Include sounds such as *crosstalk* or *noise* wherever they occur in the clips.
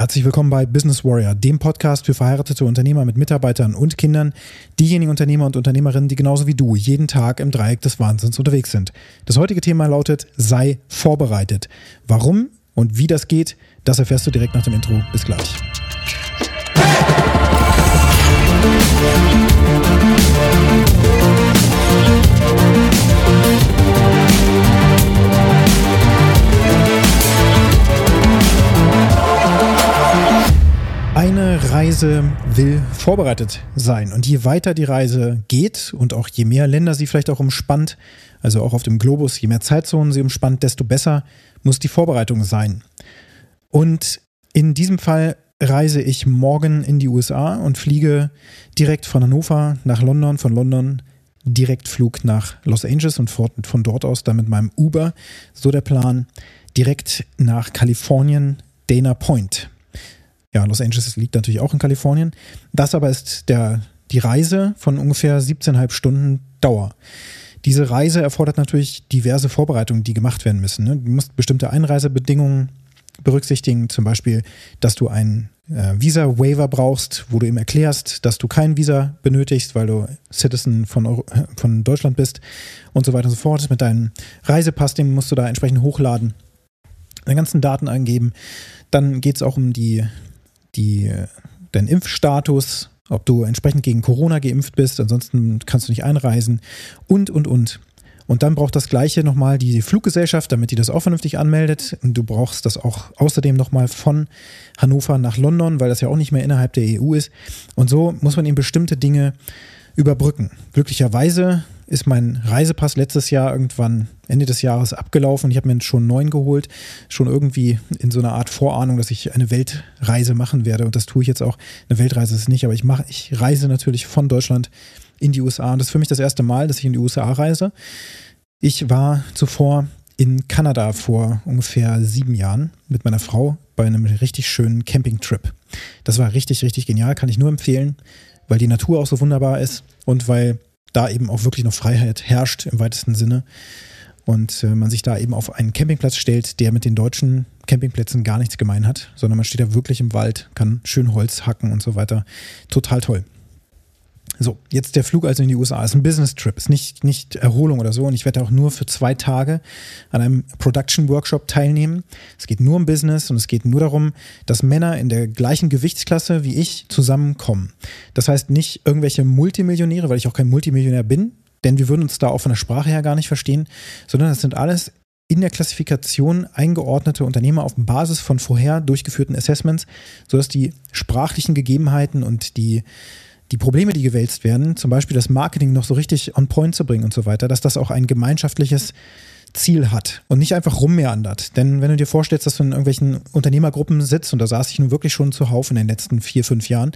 Herzlich willkommen bei Business Warrior, dem Podcast für verheiratete Unternehmer mit Mitarbeitern und Kindern, diejenigen Unternehmer und Unternehmerinnen, die genauso wie du jeden Tag im Dreieck des Wahnsinns unterwegs sind. Das heutige Thema lautet, sei vorbereitet. Warum und wie das geht, das erfährst du direkt nach dem Intro. Bis gleich. Eine Reise will vorbereitet sein. Und je weiter die Reise geht und auch je mehr Länder sie vielleicht auch umspannt, also auch auf dem Globus, je mehr Zeitzonen sie umspannt, desto besser muss die Vorbereitung sein. Und in diesem Fall reise ich morgen in die USA und fliege direkt von Hannover nach London, von London Direktflug nach Los Angeles und von dort aus dann mit meinem Uber, so der Plan, direkt nach Kalifornien, Dana Point. Ja, Los Angeles liegt natürlich auch in Kalifornien. Das aber ist der, die Reise von ungefähr 17,5 Stunden Dauer. Diese Reise erfordert natürlich diverse Vorbereitungen, die gemacht werden müssen. Ne? Du musst bestimmte Einreisebedingungen berücksichtigen, zum Beispiel, dass du ein äh, Visa-Waiver brauchst, wo du ihm erklärst, dass du kein Visa benötigst, weil du Citizen von, Euro von Deutschland bist und so weiter und so fort. Mit deinem Reisepass, den musst du da entsprechend hochladen, deine ganzen Daten eingeben. Dann geht es auch um die die, deinen Impfstatus, ob du entsprechend gegen Corona geimpft bist, ansonsten kannst du nicht einreisen und, und, und. Und dann braucht das Gleiche nochmal die Fluggesellschaft, damit die das auch vernünftig anmeldet. Und du brauchst das auch außerdem nochmal von Hannover nach London, weil das ja auch nicht mehr innerhalb der EU ist. Und so muss man eben bestimmte Dinge überbrücken. Glücklicherweise ist mein Reisepass letztes Jahr irgendwann Ende des Jahres abgelaufen. Ich habe mir schon einen neuen geholt, schon irgendwie in so einer Art Vorahnung, dass ich eine Weltreise machen werde. Und das tue ich jetzt auch. Eine Weltreise ist es nicht, aber ich mache, ich reise natürlich von Deutschland in die USA. Und das ist für mich das erste Mal, dass ich in die USA reise. Ich war zuvor in Kanada vor ungefähr sieben Jahren mit meiner Frau bei einem richtig schönen Campingtrip. Das war richtig, richtig genial, kann ich nur empfehlen, weil die Natur auch so wunderbar ist und weil da eben auch wirklich noch Freiheit herrscht im weitesten Sinne. Und äh, man sich da eben auf einen Campingplatz stellt, der mit den deutschen Campingplätzen gar nichts gemein hat, sondern man steht da wirklich im Wald, kann schön Holz hacken und so weiter. Total toll. So, jetzt der Flug also in die USA. Ist ein Business-Trip, ist nicht, nicht Erholung oder so. Und ich werde auch nur für zwei Tage an einem Production-Workshop teilnehmen. Es geht nur um Business und es geht nur darum, dass Männer in der gleichen Gewichtsklasse wie ich zusammenkommen. Das heißt nicht irgendwelche Multimillionäre, weil ich auch kein Multimillionär bin, denn wir würden uns da auch von der Sprache her gar nicht verstehen, sondern das sind alles in der Klassifikation eingeordnete Unternehmer auf Basis von vorher durchgeführten Assessments, sodass die sprachlichen Gegebenheiten und die die Probleme, die gewälzt werden, zum Beispiel das Marketing noch so richtig on point zu bringen und so weiter, dass das auch ein gemeinschaftliches Ziel hat und nicht einfach rummeandert. Denn wenn du dir vorstellst, dass du in irgendwelchen Unternehmergruppen sitzt, und da saß ich nun wirklich schon zuhauf in den letzten vier, fünf Jahren,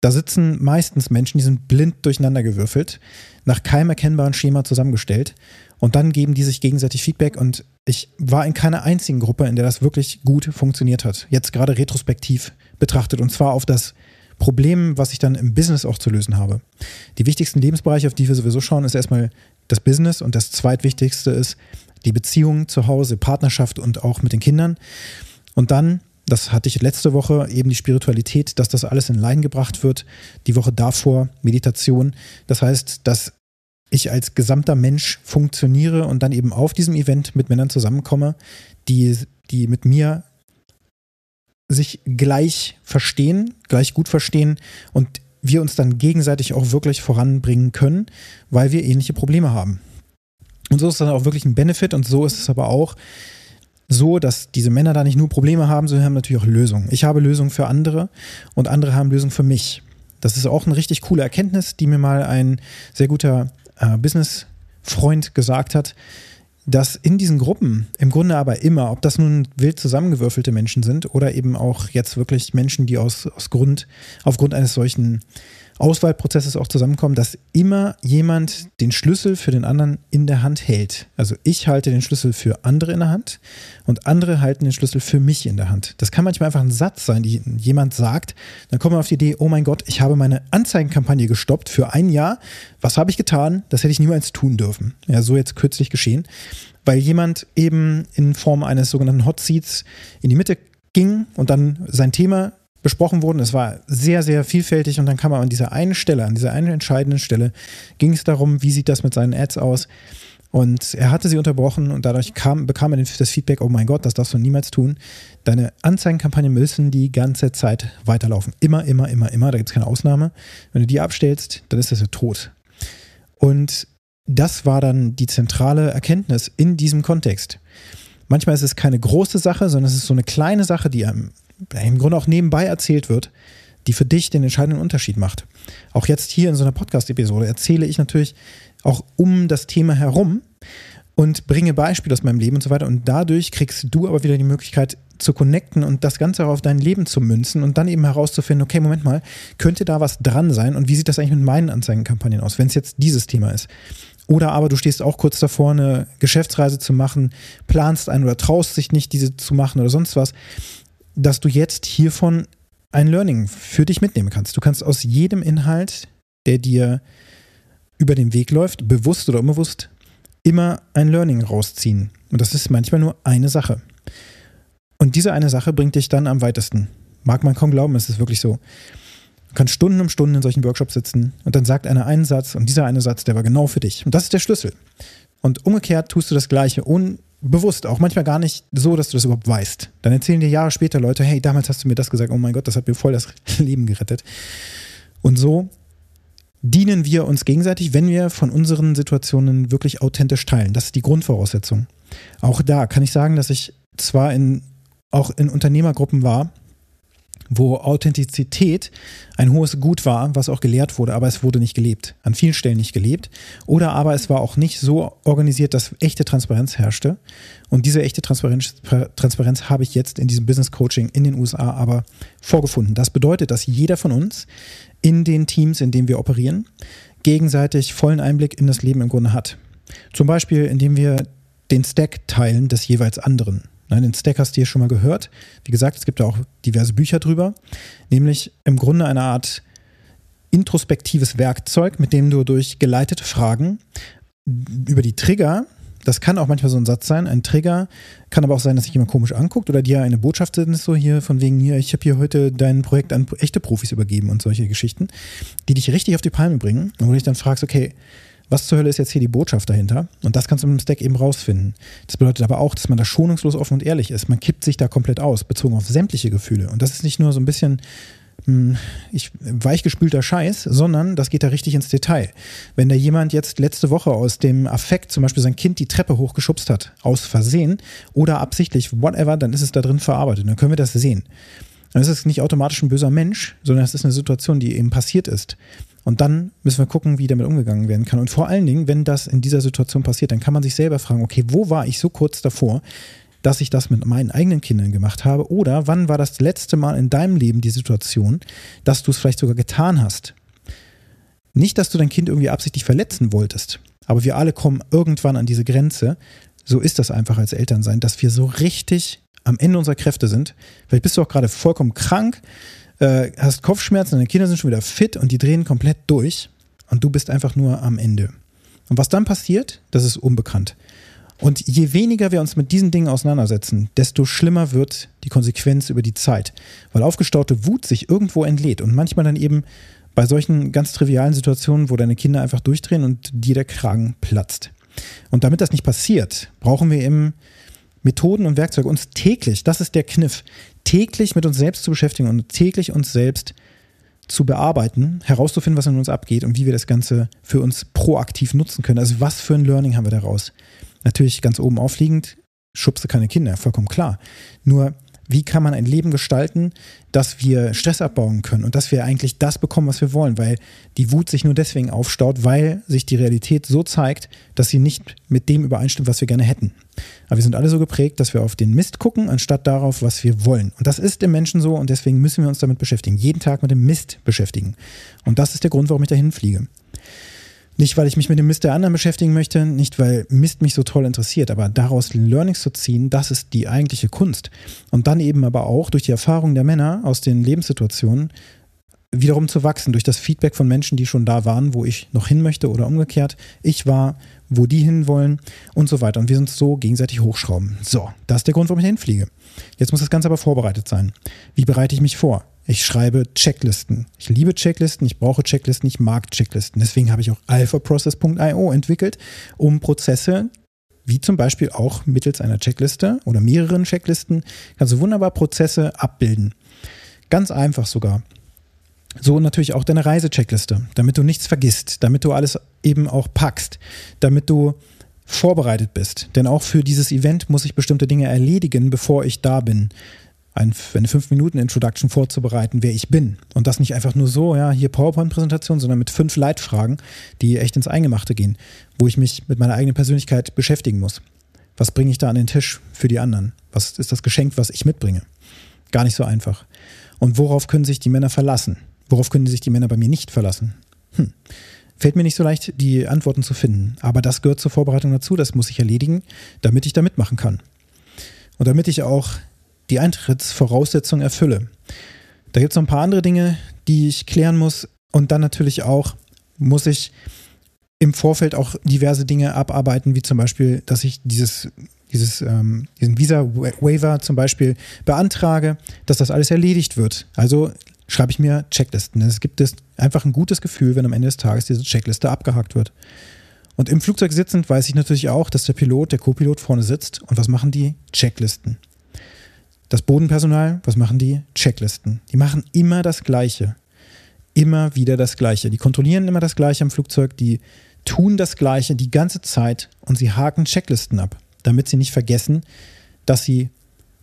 da sitzen meistens Menschen, die sind blind durcheinandergewürfelt, nach keinem erkennbaren Schema zusammengestellt und dann geben die sich gegenseitig Feedback und ich war in keiner einzigen Gruppe, in der das wirklich gut funktioniert hat. Jetzt gerade retrospektiv betrachtet und zwar auf das Problem, was ich dann im Business auch zu lösen habe. Die wichtigsten Lebensbereiche, auf die wir sowieso schauen, ist erstmal das Business und das zweitwichtigste ist die Beziehung zu Hause, Partnerschaft und auch mit den Kindern. Und dann, das hatte ich letzte Woche, eben die Spiritualität, dass das alles in Line gebracht wird. Die Woche davor Meditation. Das heißt, dass ich als gesamter Mensch funktioniere und dann eben auf diesem Event mit Männern zusammenkomme, die, die mit mir sich gleich verstehen, gleich gut verstehen und wir uns dann gegenseitig auch wirklich voranbringen können, weil wir ähnliche Probleme haben. Und so ist das auch wirklich ein Benefit und so ist es aber auch so, dass diese Männer da nicht nur Probleme haben, sondern haben natürlich auch Lösungen. Ich habe Lösungen für andere und andere haben Lösungen für mich. Das ist auch eine richtig coole Erkenntnis, die mir mal ein sehr guter äh, Business-Freund gesagt hat dass in diesen Gruppen im Grunde aber immer, ob das nun wild zusammengewürfelte Menschen sind oder eben auch jetzt wirklich Menschen, die aus, aus Grund, aufgrund eines solchen Auswahlprozesses auch zusammenkommen, dass immer jemand den Schlüssel für den anderen in der Hand hält. Also ich halte den Schlüssel für andere in der Hand und andere halten den Schlüssel für mich in der Hand. Das kann manchmal einfach ein Satz sein, die jemand sagt. Dann kommt man auf die Idee, oh mein Gott, ich habe meine Anzeigenkampagne gestoppt für ein Jahr. Was habe ich getan? Das hätte ich niemals tun dürfen. Ja, so jetzt kürzlich geschehen, weil jemand eben in Form eines sogenannten Hot Seats in die Mitte ging und dann sein Thema besprochen wurde. Es war sehr, sehr vielfältig und dann kam er an dieser einen Stelle, an dieser einen entscheidenden Stelle, ging es darum, wie sieht das mit seinen Ads aus. Und er hatte sie unterbrochen und dadurch kam, bekam er das Feedback, oh mein Gott, das darfst du niemals tun. Deine Anzeigenkampagnen müssen die ganze Zeit weiterlaufen. Immer, immer, immer, immer. Da gibt es keine Ausnahme. Wenn du die abstellst, dann ist das ja tot. Und das war dann die zentrale Erkenntnis in diesem Kontext. Manchmal ist es keine große Sache, sondern es ist so eine kleine Sache, die einem im Grunde auch nebenbei erzählt wird, die für dich den entscheidenden Unterschied macht. Auch jetzt hier in so einer Podcast-Episode erzähle ich natürlich auch um das Thema herum und bringe Beispiele aus meinem Leben und so weiter. Und dadurch kriegst du aber wieder die Möglichkeit zu connecten und das Ganze auch auf dein Leben zu münzen und dann eben herauszufinden, okay, Moment mal, könnte da was dran sein und wie sieht das eigentlich mit meinen Anzeigenkampagnen aus, wenn es jetzt dieses Thema ist. Oder aber du stehst auch kurz davor, eine Geschäftsreise zu machen, planst ein oder traust sich nicht, diese zu machen oder sonst was, dass du jetzt hiervon ein Learning für dich mitnehmen kannst. Du kannst aus jedem Inhalt, der dir über den Weg läuft, bewusst oder unbewusst, immer ein Learning rausziehen. Und das ist manchmal nur eine Sache. Und diese eine Sache bringt dich dann am weitesten. Mag man kaum glauben, es ist wirklich so. Du kannst Stunden um Stunden in solchen Workshops sitzen und dann sagt einer einen Satz und dieser eine Satz, der war genau für dich. Und das ist der Schlüssel. Und umgekehrt tust du das Gleiche unbewusst, auch manchmal gar nicht so, dass du das überhaupt weißt. Dann erzählen dir Jahre später Leute, hey, damals hast du mir das gesagt, oh mein Gott, das hat mir voll das *laughs* Leben gerettet. Und so dienen wir uns gegenseitig, wenn wir von unseren Situationen wirklich authentisch teilen. Das ist die Grundvoraussetzung. Auch da kann ich sagen, dass ich zwar in, auch in Unternehmergruppen war, wo Authentizität ein hohes Gut war, was auch gelehrt wurde, aber es wurde nicht gelebt. An vielen Stellen nicht gelebt. Oder aber es war auch nicht so organisiert, dass echte Transparenz herrschte. Und diese echte Transparenz, Transparenz habe ich jetzt in diesem Business Coaching in den USA aber vorgefunden. Das bedeutet, dass jeder von uns in den Teams, in denen wir operieren, gegenseitig vollen Einblick in das Leben im Grunde hat. Zum Beispiel, indem wir den Stack teilen des jeweils anderen. Nein, den Stack hast du hier schon mal gehört. Wie gesagt, es gibt da auch diverse Bücher drüber. Nämlich im Grunde eine Art introspektives Werkzeug, mit dem du durch geleitete Fragen über die Trigger, das kann auch manchmal so ein Satz sein, ein Trigger, kann aber auch sein, dass sich jemand komisch anguckt oder dir eine Botschaft sendet, so hier von wegen hier, ich habe hier heute dein Projekt an echte Profis übergeben und solche Geschichten, die dich richtig auf die Palme bringen wo du dich dann fragst, okay, was zur Hölle ist jetzt hier die Botschaft dahinter? Und das kannst du mit dem Stack eben rausfinden. Das bedeutet aber auch, dass man da schonungslos offen und ehrlich ist. Man kippt sich da komplett aus, bezogen auf sämtliche Gefühle. Und das ist nicht nur so ein bisschen hm, ich, weichgespülter Scheiß, sondern das geht da richtig ins Detail. Wenn da jemand jetzt letzte Woche aus dem Affekt zum Beispiel sein Kind die Treppe hochgeschubst hat, aus Versehen oder absichtlich, whatever, dann ist es da drin verarbeitet. Dann können wir das sehen. Dann ist es nicht automatisch ein böser Mensch, sondern es ist eine Situation, die eben passiert ist. Und dann müssen wir gucken, wie damit umgegangen werden kann. Und vor allen Dingen, wenn das in dieser Situation passiert, dann kann man sich selber fragen, okay, wo war ich so kurz davor, dass ich das mit meinen eigenen Kindern gemacht habe? Oder wann war das letzte Mal in deinem Leben die Situation, dass du es vielleicht sogar getan hast? Nicht, dass du dein Kind irgendwie absichtlich verletzen wolltest, aber wir alle kommen irgendwann an diese Grenze. So ist das einfach als Elternsein, dass wir so richtig am Ende unserer Kräfte sind. Vielleicht bist du auch gerade vollkommen krank, äh, hast Kopfschmerzen, deine Kinder sind schon wieder fit und die drehen komplett durch und du bist einfach nur am Ende. Und was dann passiert, das ist unbekannt. Und je weniger wir uns mit diesen Dingen auseinandersetzen, desto schlimmer wird die Konsequenz über die Zeit, weil aufgestaute Wut sich irgendwo entlädt und manchmal dann eben bei solchen ganz trivialen Situationen, wo deine Kinder einfach durchdrehen und dir der Kragen platzt. Und damit das nicht passiert, brauchen wir eben Methoden und Werkzeuge, uns täglich, das ist der Kniff, täglich mit uns selbst zu beschäftigen und täglich uns selbst zu bearbeiten, herauszufinden, was in uns abgeht und wie wir das Ganze für uns proaktiv nutzen können. Also was für ein Learning haben wir daraus? Natürlich ganz oben aufliegend, schubste keine Kinder, vollkommen klar. Nur wie kann man ein Leben gestalten, dass wir Stress abbauen können und dass wir eigentlich das bekommen, was wir wollen, weil die Wut sich nur deswegen aufstaut, weil sich die Realität so zeigt, dass sie nicht mit dem übereinstimmt, was wir gerne hätten. Aber wir sind alle so geprägt, dass wir auf den Mist gucken, anstatt darauf, was wir wollen. Und das ist im Menschen so und deswegen müssen wir uns damit beschäftigen. Jeden Tag mit dem Mist beschäftigen. Und das ist der Grund, warum ich dahin fliege. Nicht, weil ich mich mit dem Mist der anderen beschäftigen möchte, nicht, weil Mist mich so toll interessiert, aber daraus Learnings zu ziehen, das ist die eigentliche Kunst. Und dann eben aber auch durch die Erfahrung der Männer aus den Lebenssituationen wiederum zu wachsen durch das Feedback von Menschen, die schon da waren, wo ich noch hin möchte oder umgekehrt. Ich war, wo die hinwollen und so weiter. Und wir sind so gegenseitig hochschrauben. So, das ist der Grund, warum ich hinfliege. Jetzt muss das Ganze aber vorbereitet sein. Wie bereite ich mich vor? Ich schreibe Checklisten. Ich liebe Checklisten, ich brauche Checklisten, ich mag Checklisten. Deswegen habe ich auch alphaprocess.io entwickelt, um Prozesse, wie zum Beispiel auch mittels einer Checkliste oder mehreren Checklisten, kannst du wunderbar Prozesse abbilden. Ganz einfach sogar. So natürlich auch deine Reisecheckliste, damit du nichts vergisst, damit du alles eben auch packst, damit du vorbereitet bist. Denn auch für dieses Event muss ich bestimmte Dinge erledigen, bevor ich da bin. Ein, eine 5-Minuten-Introduction vorzubereiten, wer ich bin. Und das nicht einfach nur so, ja, hier PowerPoint-Präsentation, sondern mit fünf Leitfragen, die echt ins Eingemachte gehen, wo ich mich mit meiner eigenen Persönlichkeit beschäftigen muss. Was bringe ich da an den Tisch für die anderen? Was ist das Geschenk, was ich mitbringe? Gar nicht so einfach. Und worauf können sich die Männer verlassen? Worauf können sich die Männer bei mir nicht verlassen? Hm. Fällt mir nicht so leicht, die Antworten zu finden. Aber das gehört zur Vorbereitung dazu. Das muss ich erledigen, damit ich da mitmachen kann. Und damit ich auch die Eintrittsvoraussetzungen erfülle. Da gibt es noch ein paar andere Dinge, die ich klären muss. Und dann natürlich auch muss ich im Vorfeld auch diverse Dinge abarbeiten, wie zum Beispiel, dass ich dieses, dieses, ähm, diesen Visa-Waiver zum Beispiel beantrage, dass das alles erledigt wird. Also schreibe ich mir Checklisten. Es gibt es einfach ein gutes Gefühl, wenn am Ende des Tages diese Checkliste abgehakt wird. Und im Flugzeug sitzend weiß ich natürlich auch, dass der Pilot, der Co-Pilot vorne sitzt. Und was machen die? Checklisten. Das Bodenpersonal, was machen die? Checklisten. Die machen immer das Gleiche. Immer wieder das Gleiche. Die kontrollieren immer das Gleiche am Flugzeug. Die tun das Gleiche die ganze Zeit und sie haken Checklisten ab, damit sie nicht vergessen, dass sie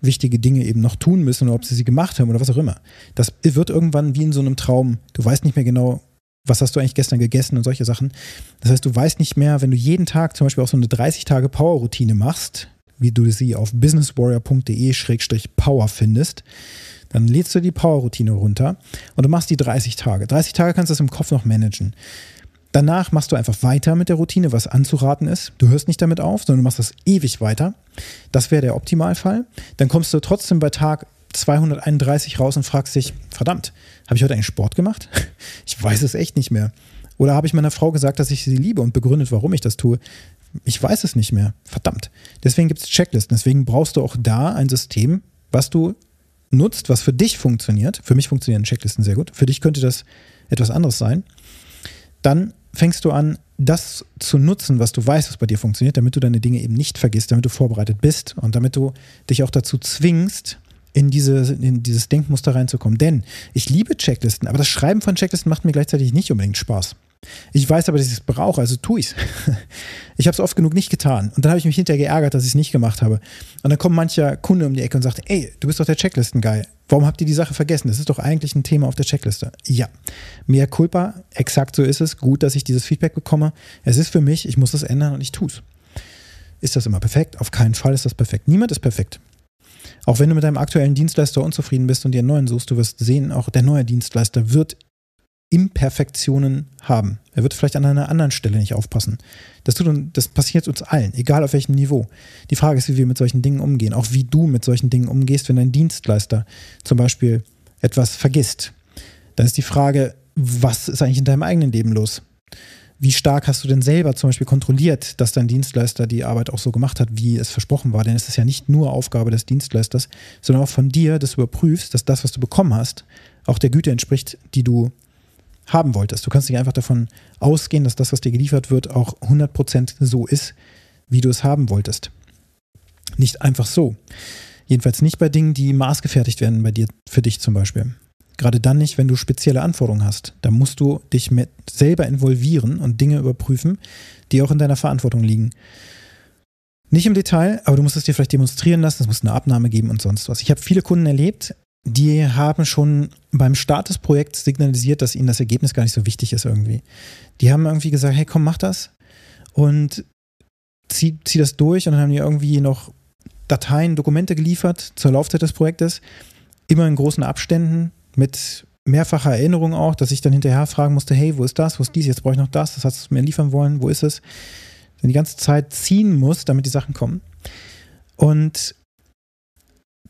wichtige Dinge eben noch tun müssen oder ob sie sie gemacht haben oder was auch immer. Das wird irgendwann wie in so einem Traum. Du weißt nicht mehr genau, was hast du eigentlich gestern gegessen und solche Sachen. Das heißt, du weißt nicht mehr, wenn du jeden Tag zum Beispiel auch so eine 30-Tage-Power-Routine machst, wie du sie auf businesswarrior.de-power findest, dann lädst du die Power-Routine runter und du machst die 30 Tage. 30 Tage kannst du das im Kopf noch managen. Danach machst du einfach weiter mit der Routine, was anzuraten ist. Du hörst nicht damit auf, sondern du machst das ewig weiter. Das wäre der Optimalfall. Dann kommst du trotzdem bei Tag 231 raus und fragst dich, verdammt, habe ich heute eigentlich Sport gemacht? *laughs* Ich weiß es echt nicht mehr. Oder habe ich meiner Frau gesagt, dass ich sie liebe und begründet, warum ich das tue? Ich weiß es nicht mehr. Verdammt. Deswegen gibt es Checklisten. Deswegen brauchst du auch da ein System, was du nutzt, was für dich funktioniert. Für mich funktionieren Checklisten sehr gut. Für dich könnte das etwas anderes sein. Dann fängst du an, das zu nutzen, was du weißt, was bei dir funktioniert, damit du deine Dinge eben nicht vergisst, damit du vorbereitet bist und damit du dich auch dazu zwingst, in, diese, in dieses Denkmuster reinzukommen. Denn ich liebe Checklisten, aber das Schreiben von Checklisten macht mir gleichzeitig nicht unbedingt Spaß. Ich weiß aber, dass ich es brauche, also tue *laughs* ich es. Ich habe es oft genug nicht getan. Und dann habe ich mich hinterher geärgert, dass ich es nicht gemacht habe. Und dann kommt mancher Kunde um die Ecke und sagt, ey, du bist doch der Checklisten-Guy. Warum habt ihr die Sache vergessen? Das ist doch eigentlich ein Thema auf der Checkliste. Ja, mehr culpa, exakt so ist es. Gut, dass ich dieses Feedback bekomme. Es ist für mich, ich muss das ändern und ich tue es. Ist das immer perfekt? Auf keinen Fall ist das perfekt. Niemand ist perfekt. Auch wenn du mit deinem aktuellen Dienstleister unzufrieden bist und dir einen neuen suchst, du wirst sehen, auch der neue Dienstleister wird Imperfektionen haben. Er wird vielleicht an einer anderen Stelle nicht aufpassen. Das, tut, das passiert uns allen, egal auf welchem Niveau. Die Frage ist, wie wir mit solchen Dingen umgehen. Auch wie du mit solchen Dingen umgehst, wenn dein Dienstleister zum Beispiel etwas vergisst. Dann ist die Frage, was ist eigentlich in deinem eigenen Leben los? Wie stark hast du denn selber zum Beispiel kontrolliert, dass dein Dienstleister die Arbeit auch so gemacht hat, wie es versprochen war? Denn es ist ja nicht nur Aufgabe des Dienstleisters, sondern auch von dir, dass du überprüfst, dass das, was du bekommen hast, auch der Güte entspricht, die du haben wolltest. Du kannst nicht einfach davon ausgehen, dass das, was dir geliefert wird, auch 100% so ist, wie du es haben wolltest. Nicht einfach so. Jedenfalls nicht bei Dingen, die maßgefertigt werden bei dir, für dich zum Beispiel. Gerade dann nicht, wenn du spezielle Anforderungen hast. Da musst du dich mit selber involvieren und Dinge überprüfen, die auch in deiner Verantwortung liegen. Nicht im Detail, aber du musst es dir vielleicht demonstrieren lassen, es muss eine Abnahme geben und sonst was. Ich habe viele Kunden erlebt, die haben schon beim Start des Projekts signalisiert, dass ihnen das Ergebnis gar nicht so wichtig ist irgendwie. Die haben irgendwie gesagt, hey komm, mach das. Und zieh, zieh das durch. Und dann haben die irgendwie noch Dateien, Dokumente geliefert zur Laufzeit des Projektes, immer in großen Abständen mit mehrfacher Erinnerung auch, dass ich dann hinterher fragen musste, hey, wo ist das, wo ist dies, jetzt brauche ich noch das, das hast du mir liefern wollen, wo ist es? Dann die ganze Zeit ziehen muss, damit die Sachen kommen. Und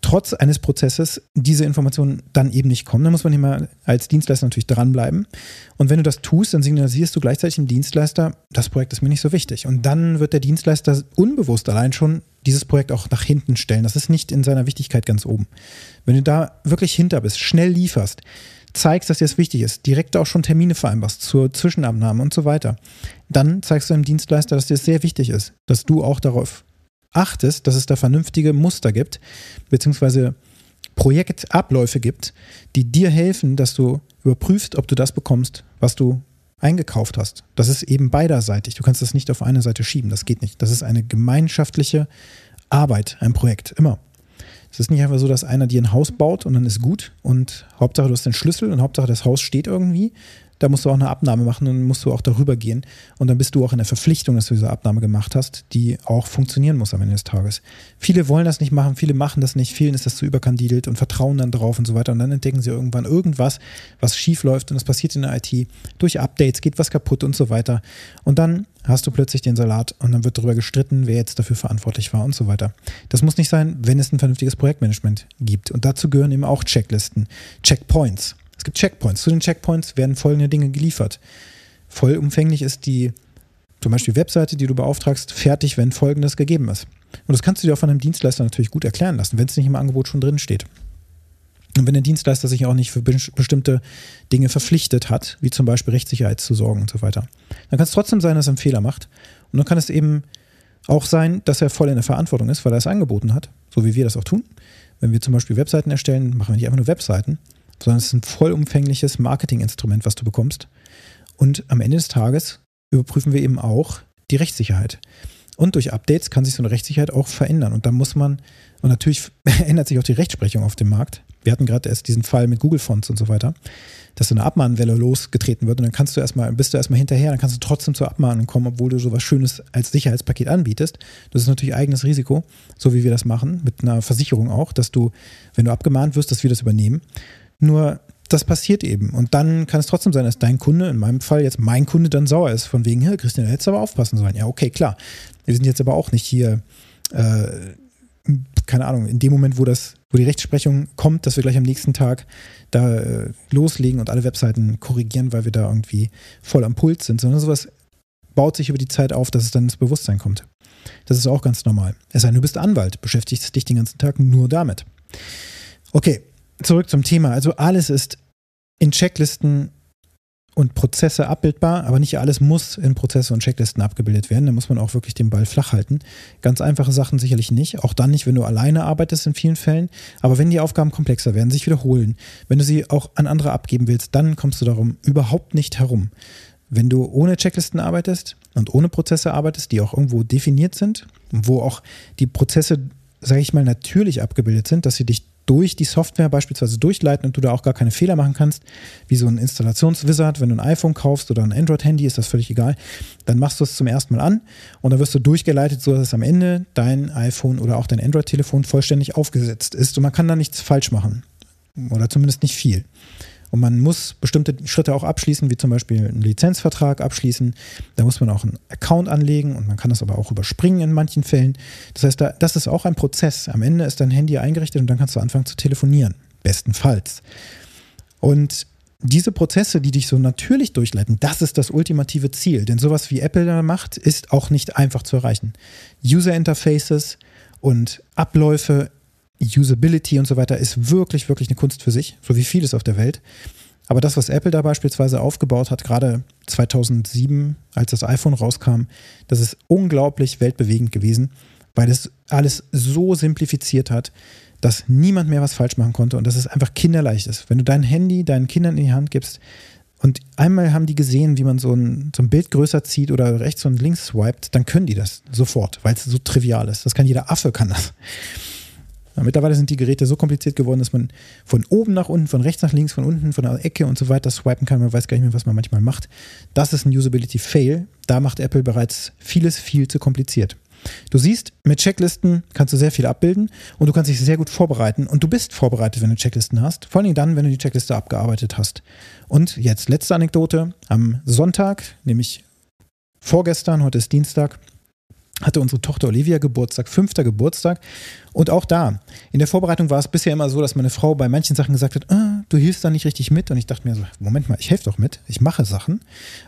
trotz eines Prozesses diese Informationen dann eben nicht kommen. Da muss man immer als Dienstleister natürlich dranbleiben. Und wenn du das tust, dann signalisierst du gleichzeitig dem Dienstleister, das Projekt ist mir nicht so wichtig. Und dann wird der Dienstleister unbewusst allein schon dieses Projekt auch nach hinten stellen. Das ist nicht in seiner Wichtigkeit ganz oben. Wenn du da wirklich hinter bist, schnell lieferst, zeigst, dass dir das wichtig ist, direkt auch schon Termine vereinbarst zur Zwischenabnahme und so weiter, dann zeigst du deinem Dienstleister, dass dir das sehr wichtig ist, dass du auch darauf achtest, dass es da vernünftige Muster gibt, beziehungsweise Projektabläufe gibt, die dir helfen, dass du überprüfst, ob du das bekommst, was du eingekauft hast. Das ist eben beiderseitig. Du kannst das nicht auf eine Seite schieben. Das geht nicht. Das ist eine gemeinschaftliche Arbeit, ein Projekt, immer. Es ist nicht einfach so, dass einer dir ein Haus baut und dann ist gut und Hauptsache du hast den Schlüssel und Hauptsache das Haus steht irgendwie, da musst du auch eine Abnahme machen und musst du auch darüber gehen. Und dann bist du auch in der Verpflichtung, dass du diese Abnahme gemacht hast, die auch funktionieren muss am Ende des Tages. Viele wollen das nicht machen, viele machen das nicht, vielen ist das zu überkandidelt und vertrauen dann drauf und so weiter. Und dann entdecken sie irgendwann irgendwas, was schief läuft und das passiert in der IT. Durch Updates geht was kaputt und so weiter. Und dann hast du plötzlich den Salat und dann wird darüber gestritten, wer jetzt dafür verantwortlich war und so weiter. Das muss nicht sein, wenn es ein vernünftiges Projektmanagement gibt. Und dazu gehören eben auch Checklisten, Checkpoints. Es gibt Checkpoints. Zu den Checkpoints werden folgende Dinge geliefert. Vollumfänglich ist die zum Beispiel Webseite, die du beauftragst, fertig, wenn folgendes gegeben ist. Und das kannst du dir auch von einem Dienstleister natürlich gut erklären lassen, wenn es nicht im Angebot schon drin steht. Und wenn der Dienstleister sich auch nicht für bestimmte Dinge verpflichtet hat, wie zum Beispiel Rechtssicherheit zu sorgen und so weiter, dann kann es trotzdem sein, dass er einen Fehler macht. Und dann kann es eben auch sein, dass er voll in der Verantwortung ist, weil er es angeboten hat, so wie wir das auch tun. Wenn wir zum Beispiel Webseiten erstellen, machen wir nicht einfach nur Webseiten, sondern es ist ein vollumfängliches Marketinginstrument, was du bekommst. Und am Ende des Tages überprüfen wir eben auch die Rechtssicherheit. Und durch Updates kann sich so eine Rechtssicherheit auch verändern. Und da muss man, und natürlich *laughs* ändert sich auch die Rechtsprechung auf dem Markt. Wir hatten gerade erst diesen Fall mit Google Fonts und so weiter, dass so eine Abmahnwelle losgetreten wird und dann kannst du erstmal, bist du erstmal hinterher, dann kannst du trotzdem zur Abmahnung kommen, obwohl du sowas Schönes als Sicherheitspaket anbietest. Das ist natürlich eigenes Risiko, so wie wir das machen, mit einer Versicherung auch, dass du, wenn du abgemahnt wirst, dass wir das übernehmen. Nur das passiert eben. Und dann kann es trotzdem sein, dass dein Kunde, in meinem Fall jetzt mein Kunde, dann sauer ist. Von wegen, hey, Christian, da hättest du aber aufpassen sollen. Ja, okay, klar. Wir sind jetzt aber auch nicht hier, äh, keine Ahnung, in dem Moment, wo das, wo die Rechtsprechung kommt, dass wir gleich am nächsten Tag da äh, loslegen und alle Webseiten korrigieren, weil wir da irgendwie voll am Puls sind, sondern sowas baut sich über die Zeit auf, dass es dann ins Bewusstsein kommt. Das ist auch ganz normal. Es sei denn, du bist Anwalt, beschäftigst dich den ganzen Tag nur damit. Okay, zurück zum Thema. Also alles ist in Checklisten und Prozesse abbildbar, aber nicht alles muss in Prozesse und Checklisten abgebildet werden. Da muss man auch wirklich den Ball flach halten. Ganz einfache Sachen sicherlich nicht. Auch dann nicht, wenn du alleine arbeitest in vielen Fällen. Aber wenn die Aufgaben komplexer werden, sich wiederholen, wenn du sie auch an andere abgeben willst, dann kommst du darum überhaupt nicht herum. Wenn du ohne Checklisten arbeitest und ohne Prozesse arbeitest, die auch irgendwo definiert sind, wo auch die Prozesse, sage ich mal, natürlich abgebildet sind, dass sie dich durch die Software beispielsweise durchleiten und du da auch gar keine Fehler machen kannst, wie so ein Installationswizard, wenn du ein iPhone kaufst oder ein Android-Handy, ist das völlig egal. Dann machst du es zum ersten Mal an und dann wirst du durchgeleitet, sodass am Ende dein iPhone oder auch dein Android-Telefon vollständig aufgesetzt ist und man kann da nichts falsch machen. Oder zumindest nicht viel. Und man muss bestimmte Schritte auch abschließen, wie zum Beispiel einen Lizenzvertrag abschließen. Da muss man auch einen Account anlegen und man kann das aber auch überspringen in manchen Fällen. Das heißt, das ist auch ein Prozess. Am Ende ist dein Handy eingerichtet und dann kannst du anfangen zu telefonieren. Bestenfalls. Und diese Prozesse, die dich so natürlich durchleiten, das ist das ultimative Ziel. Denn sowas wie Apple da macht, ist auch nicht einfach zu erreichen. User Interfaces und Abläufe Usability und so weiter ist wirklich, wirklich eine Kunst für sich, so wie vieles auf der Welt. Aber das, was Apple da beispielsweise aufgebaut hat, gerade 2007, als das iPhone rauskam, das ist unglaublich weltbewegend gewesen, weil es alles so simplifiziert hat, dass niemand mehr was falsch machen konnte und dass es einfach kinderleicht ist. Wenn du dein Handy deinen Kindern in die Hand gibst und einmal haben die gesehen, wie man so ein, so ein Bild größer zieht oder rechts und links swiped, dann können die das sofort, weil es so trivial ist. Das kann jeder Affe, kann das. Mittlerweile sind die Geräte so kompliziert geworden, dass man von oben nach unten, von rechts nach links, von unten, von der Ecke und so weiter swipen kann. Man weiß gar nicht mehr, was man manchmal macht. Das ist ein Usability-Fail. Da macht Apple bereits vieles viel zu kompliziert. Du siehst, mit Checklisten kannst du sehr viel abbilden und du kannst dich sehr gut vorbereiten und du bist vorbereitet, wenn du Checklisten hast. Vor allem dann, wenn du die Checkliste abgearbeitet hast. Und jetzt letzte Anekdote. Am Sonntag, nämlich vorgestern, heute ist Dienstag, hatte unsere Tochter Olivia Geburtstag, fünfter Geburtstag. Und auch da, in der Vorbereitung war es bisher immer so, dass meine Frau bei manchen Sachen gesagt hat, ah, du hilfst da nicht richtig mit. Und ich dachte mir so, Moment mal, ich helfe doch mit, ich mache Sachen.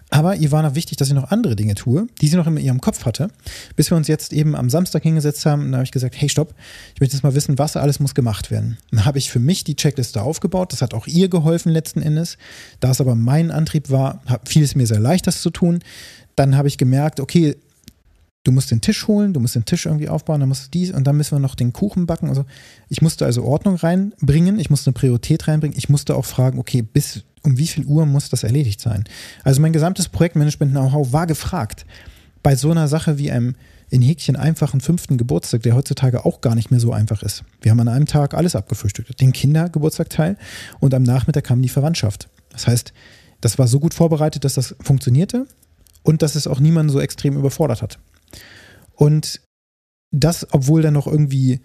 Aber ihr war noch wichtig, dass ich noch andere Dinge tue, die sie noch in ihrem Kopf hatte, bis wir uns jetzt eben am Samstag hingesetzt haben. Und da habe ich gesagt, hey, stopp, ich möchte jetzt mal wissen, was alles muss gemacht werden. Dann habe ich für mich die Checkliste aufgebaut. Das hat auch ihr geholfen letzten Endes. Da es aber mein Antrieb war, fiel es mir sehr leicht, das zu tun. Dann habe ich gemerkt, okay, du musst den Tisch holen, du musst den Tisch irgendwie aufbauen, dann musst du dies und dann müssen wir noch den Kuchen backen. Also ich musste also Ordnung reinbringen, ich musste eine Priorität reinbringen, ich musste auch fragen, okay, bis um wie viel Uhr muss das erledigt sein? Also mein gesamtes Projektmanagement-Know-how war gefragt. Bei so einer Sache wie einem in Häkchen einfachen fünften Geburtstag, der heutzutage auch gar nicht mehr so einfach ist. Wir haben an einem Tag alles abgefrühstückt, den Kindergeburtstagteil und am Nachmittag kam die Verwandtschaft. Das heißt, das war so gut vorbereitet, dass das funktionierte und dass es auch niemanden so extrem überfordert hat. Und das, obwohl dann noch irgendwie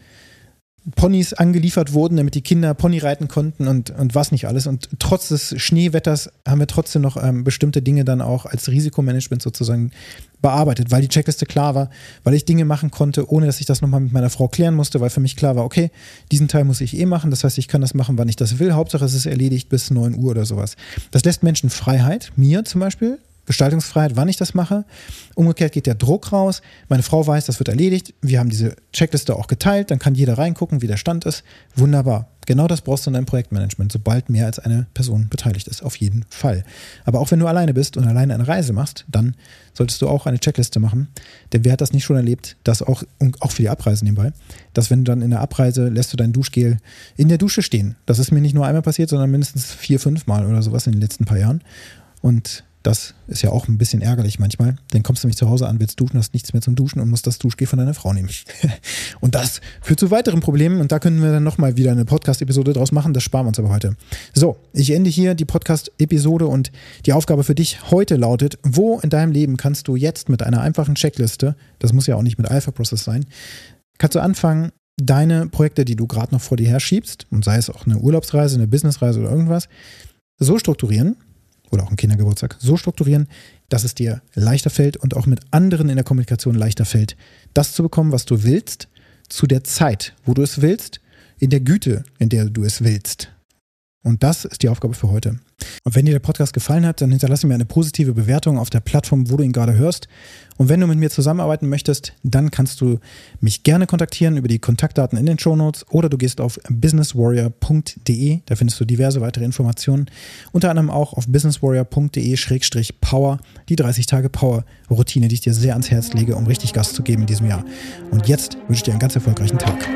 Ponys angeliefert wurden, damit die Kinder Pony reiten konnten und, und was nicht alles. Und trotz des Schneewetters haben wir trotzdem noch ähm, bestimmte Dinge dann auch als Risikomanagement sozusagen bearbeitet, weil die Checkliste klar war, weil ich Dinge machen konnte, ohne dass ich das nochmal mit meiner Frau klären musste, weil für mich klar war, okay, diesen Teil muss ich eh machen. Das heißt, ich kann das machen, wann ich das will. Hauptsache, es ist erledigt bis 9 Uhr oder sowas. Das lässt Menschen Freiheit, mir zum Beispiel, Gestaltungsfreiheit, wann ich das mache. Umgekehrt geht der Druck raus. Meine Frau weiß, das wird erledigt. Wir haben diese Checkliste auch geteilt. Dann kann jeder reingucken, wie der Stand ist. Wunderbar. Genau das brauchst du in deinem Projektmanagement, sobald mehr als eine Person beteiligt ist. Auf jeden Fall. Aber auch wenn du alleine bist und alleine eine Reise machst, dann solltest du auch eine Checkliste machen. Denn wer hat das nicht schon erlebt, dass auch, auch für die Abreise nebenbei, dass wenn du dann in der Abreise lässt du dein Duschgel in der Dusche stehen. Das ist mir nicht nur einmal passiert, sondern mindestens vier, fünf Mal oder sowas in den letzten paar Jahren. Und das ist ja auch ein bisschen ärgerlich manchmal. Dann kommst du nämlich zu Hause an, willst duschen, hast nichts mehr zum Duschen und musst das Duschgel von deiner Frau nehmen. *laughs* und das führt zu weiteren Problemen und da können wir dann nochmal wieder eine Podcast-Episode draus machen. Das sparen wir uns aber heute. So, ich ende hier die Podcast-Episode und die Aufgabe für dich heute lautet, wo in deinem Leben kannst du jetzt mit einer einfachen Checkliste, das muss ja auch nicht mit Alpha Process sein, kannst du anfangen, deine Projekte, die du gerade noch vor dir her schiebst, und sei es auch eine Urlaubsreise, eine Businessreise oder irgendwas, so strukturieren, oder auch einen Kindergeburtstag so strukturieren, dass es dir leichter fällt und auch mit anderen in der Kommunikation leichter fällt, das zu bekommen, was du willst, zu der Zeit, wo du es willst, in der Güte, in der du es willst. Und das ist die Aufgabe für heute. Und wenn dir der Podcast gefallen hat, dann hinterlasse mir eine positive Bewertung auf der Plattform, wo du ihn gerade hörst. Und wenn du mit mir zusammenarbeiten möchtest, dann kannst du mich gerne kontaktieren über die Kontaktdaten in den Shownotes oder du gehst auf businesswarrior.de. Da findest du diverse weitere Informationen. Unter anderem auch auf businesswarrior.de-power, die 30 Tage Power-Routine, die ich dir sehr ans Herz lege, um richtig Gas zu geben in diesem Jahr. Und jetzt wünsche ich dir einen ganz erfolgreichen Tag.